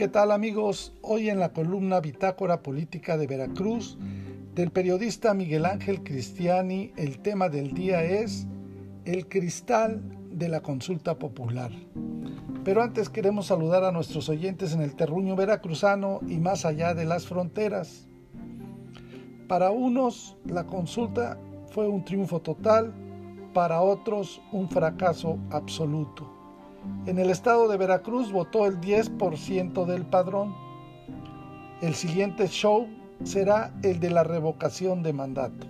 ¿Qué tal amigos? Hoy en la columna Bitácora Política de Veracruz del periodista Miguel Ángel Cristiani el tema del día es el cristal de la consulta popular. Pero antes queremos saludar a nuestros oyentes en el terruño veracruzano y más allá de las fronteras. Para unos la consulta fue un triunfo total, para otros un fracaso absoluto. En el estado de Veracruz votó el 10% del padrón. El siguiente show será el de la revocación de mandato.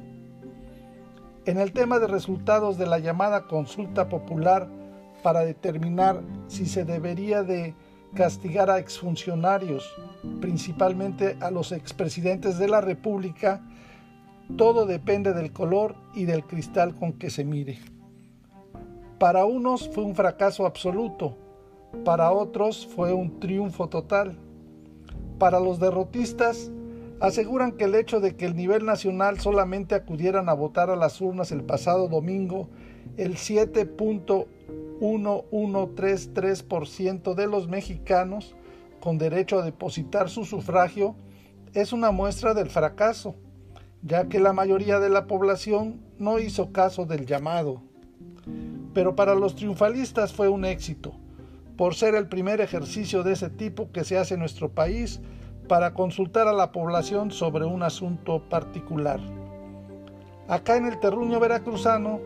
En el tema de resultados de la llamada consulta popular para determinar si se debería de castigar a exfuncionarios, principalmente a los expresidentes de la República, todo depende del color y del cristal con que se mire. Para unos fue un fracaso absoluto, para otros fue un triunfo total. Para los derrotistas, aseguran que el hecho de que el nivel nacional solamente acudieran a votar a las urnas el pasado domingo, el 7.1133% de los mexicanos con derecho a depositar su sufragio, es una muestra del fracaso, ya que la mayoría de la población no hizo caso del llamado pero para los triunfalistas fue un éxito, por ser el primer ejercicio de ese tipo que se hace en nuestro país para consultar a la población sobre un asunto particular. Acá en el terruño veracruzano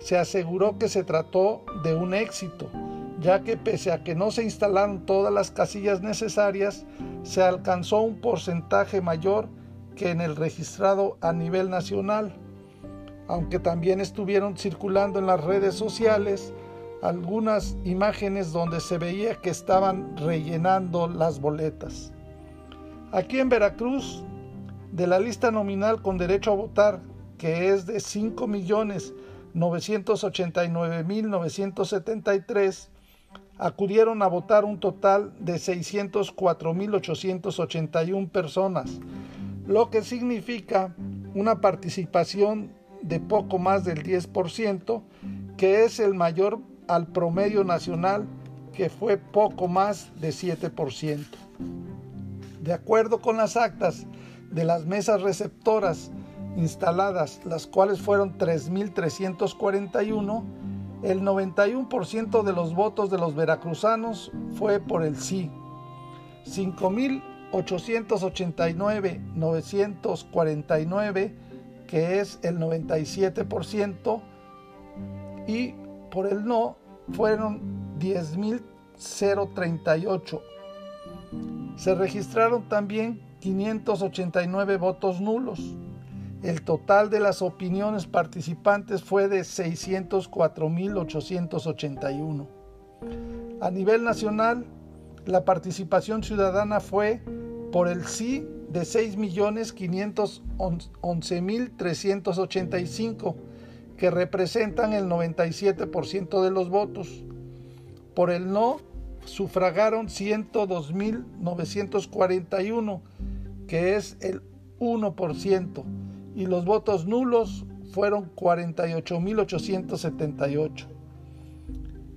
se aseguró que se trató de un éxito, ya que pese a que no se instalaron todas las casillas necesarias, se alcanzó un porcentaje mayor que en el registrado a nivel nacional aunque también estuvieron circulando en las redes sociales algunas imágenes donde se veía que estaban rellenando las boletas. Aquí en Veracruz, de la lista nominal con derecho a votar, que es de 5.989.973, acudieron a votar un total de 604.881 personas, lo que significa una participación de poco más del 10%, que es el mayor al promedio nacional, que fue poco más de 7%. De acuerdo con las actas de las mesas receptoras instaladas, las cuales fueron 3.341, el 91% de los votos de los veracruzanos fue por el sí. 5.889.949 que es el 97%, y por el no fueron 10.038. Se registraron también 589 votos nulos. El total de las opiniones participantes fue de 604.881. A nivel nacional, la participación ciudadana fue por el sí de 6.511.385, que representan el 97% de los votos. Por el no sufragaron 102.941, que es el 1%, y los votos nulos fueron 48.878.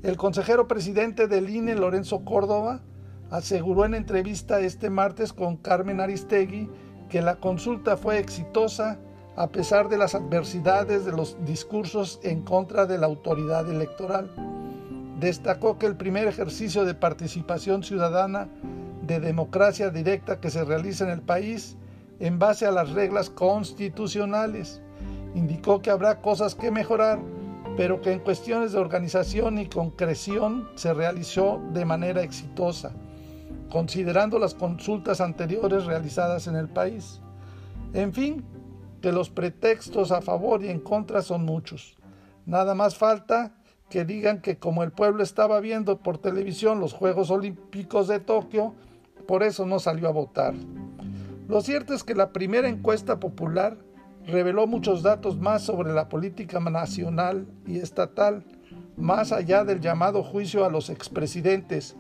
El consejero presidente del INE, Lorenzo Córdoba, aseguró en entrevista este martes con Carmen Aristegui que la consulta fue exitosa a pesar de las adversidades de los discursos en contra de la autoridad electoral. Destacó que el primer ejercicio de participación ciudadana de democracia directa que se realiza en el país en base a las reglas constitucionales. Indicó que habrá cosas que mejorar, pero que en cuestiones de organización y concreción se realizó de manera exitosa considerando las consultas anteriores realizadas en el país. En fin, que los pretextos a favor y en contra son muchos. Nada más falta que digan que como el pueblo estaba viendo por televisión los Juegos Olímpicos de Tokio, por eso no salió a votar. Lo cierto es que la primera encuesta popular reveló muchos datos más sobre la política nacional y estatal, más allá del llamado juicio a los expresidentes,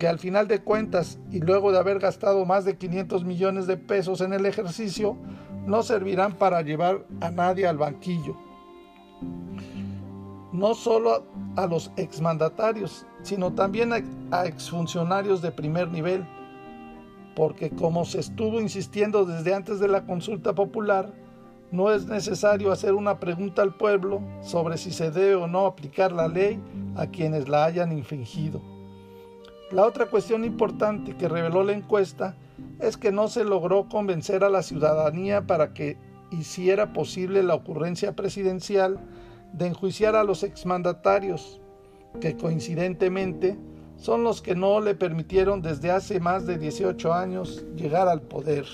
que al final de cuentas y luego de haber gastado más de 500 millones de pesos en el ejercicio, no servirán para llevar a nadie al banquillo. No solo a los exmandatarios, sino también a, exfuncionarios de primer nivel, porque como se estuvo insistiendo desde antes de la consulta popular, no es necesario hacer una pregunta al pueblo sobre si se debe o no aplicar la ley a quienes la hayan infringido. La otra cuestión importante que reveló la encuesta es que no se logró convencer a la ciudadanía para que hiciera posible la ocurrencia presidencial de enjuiciar a los exmandatarios, que coincidentemente son los que no le permitieron desde hace más de 18 años llegar al poder.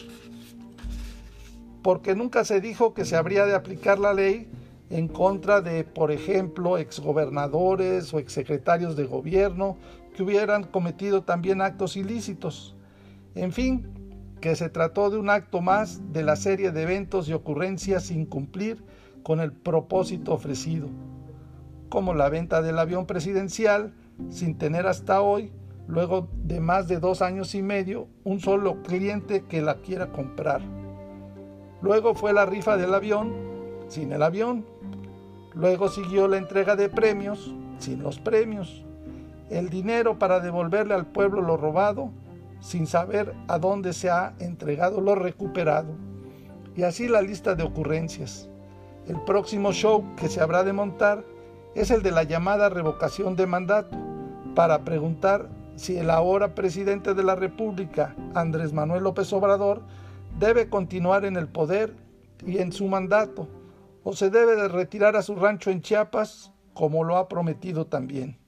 Porque nunca se dijo que se habría de aplicar la ley en contra de, por ejemplo, exgobernadores o exsecretarios de gobierno que hubieran cometido también actos ilícitos. En fin, que se trató de un acto más de la serie de eventos y ocurrencias sin cumplir con el propósito ofrecido, como la venta del avión presidencial sin tener hasta hoy, luego de más de dos años y medio, un solo cliente que la quiera comprar. Luego fue la rifa del avión sin el avión. Luego siguió la entrega de premios sin los premios. El dinero para devolverle al pueblo lo robado sin saber a dónde se ha entregado lo recuperado. Y así la lista de ocurrencias. El próximo show que se habrá de montar es el de la llamada revocación de mandato, para preguntar si el ahora presidente de la República, Andrés Manuel López Obrador, debe continuar en el poder y en su mandato, o se debe de retirar a su rancho en Chiapas, como lo ha prometido también.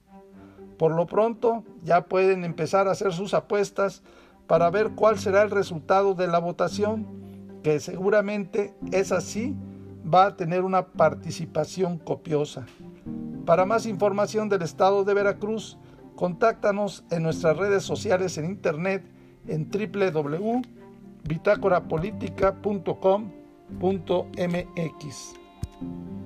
Por lo pronto, ya pueden empezar a hacer sus apuestas para ver cuál será el resultado de la votación, que seguramente es así va a tener una participación copiosa. Para más información del estado de Veracruz, contáctanos en nuestras redes sociales en internet en www.bitácorapolítica.com.mx. Thank you.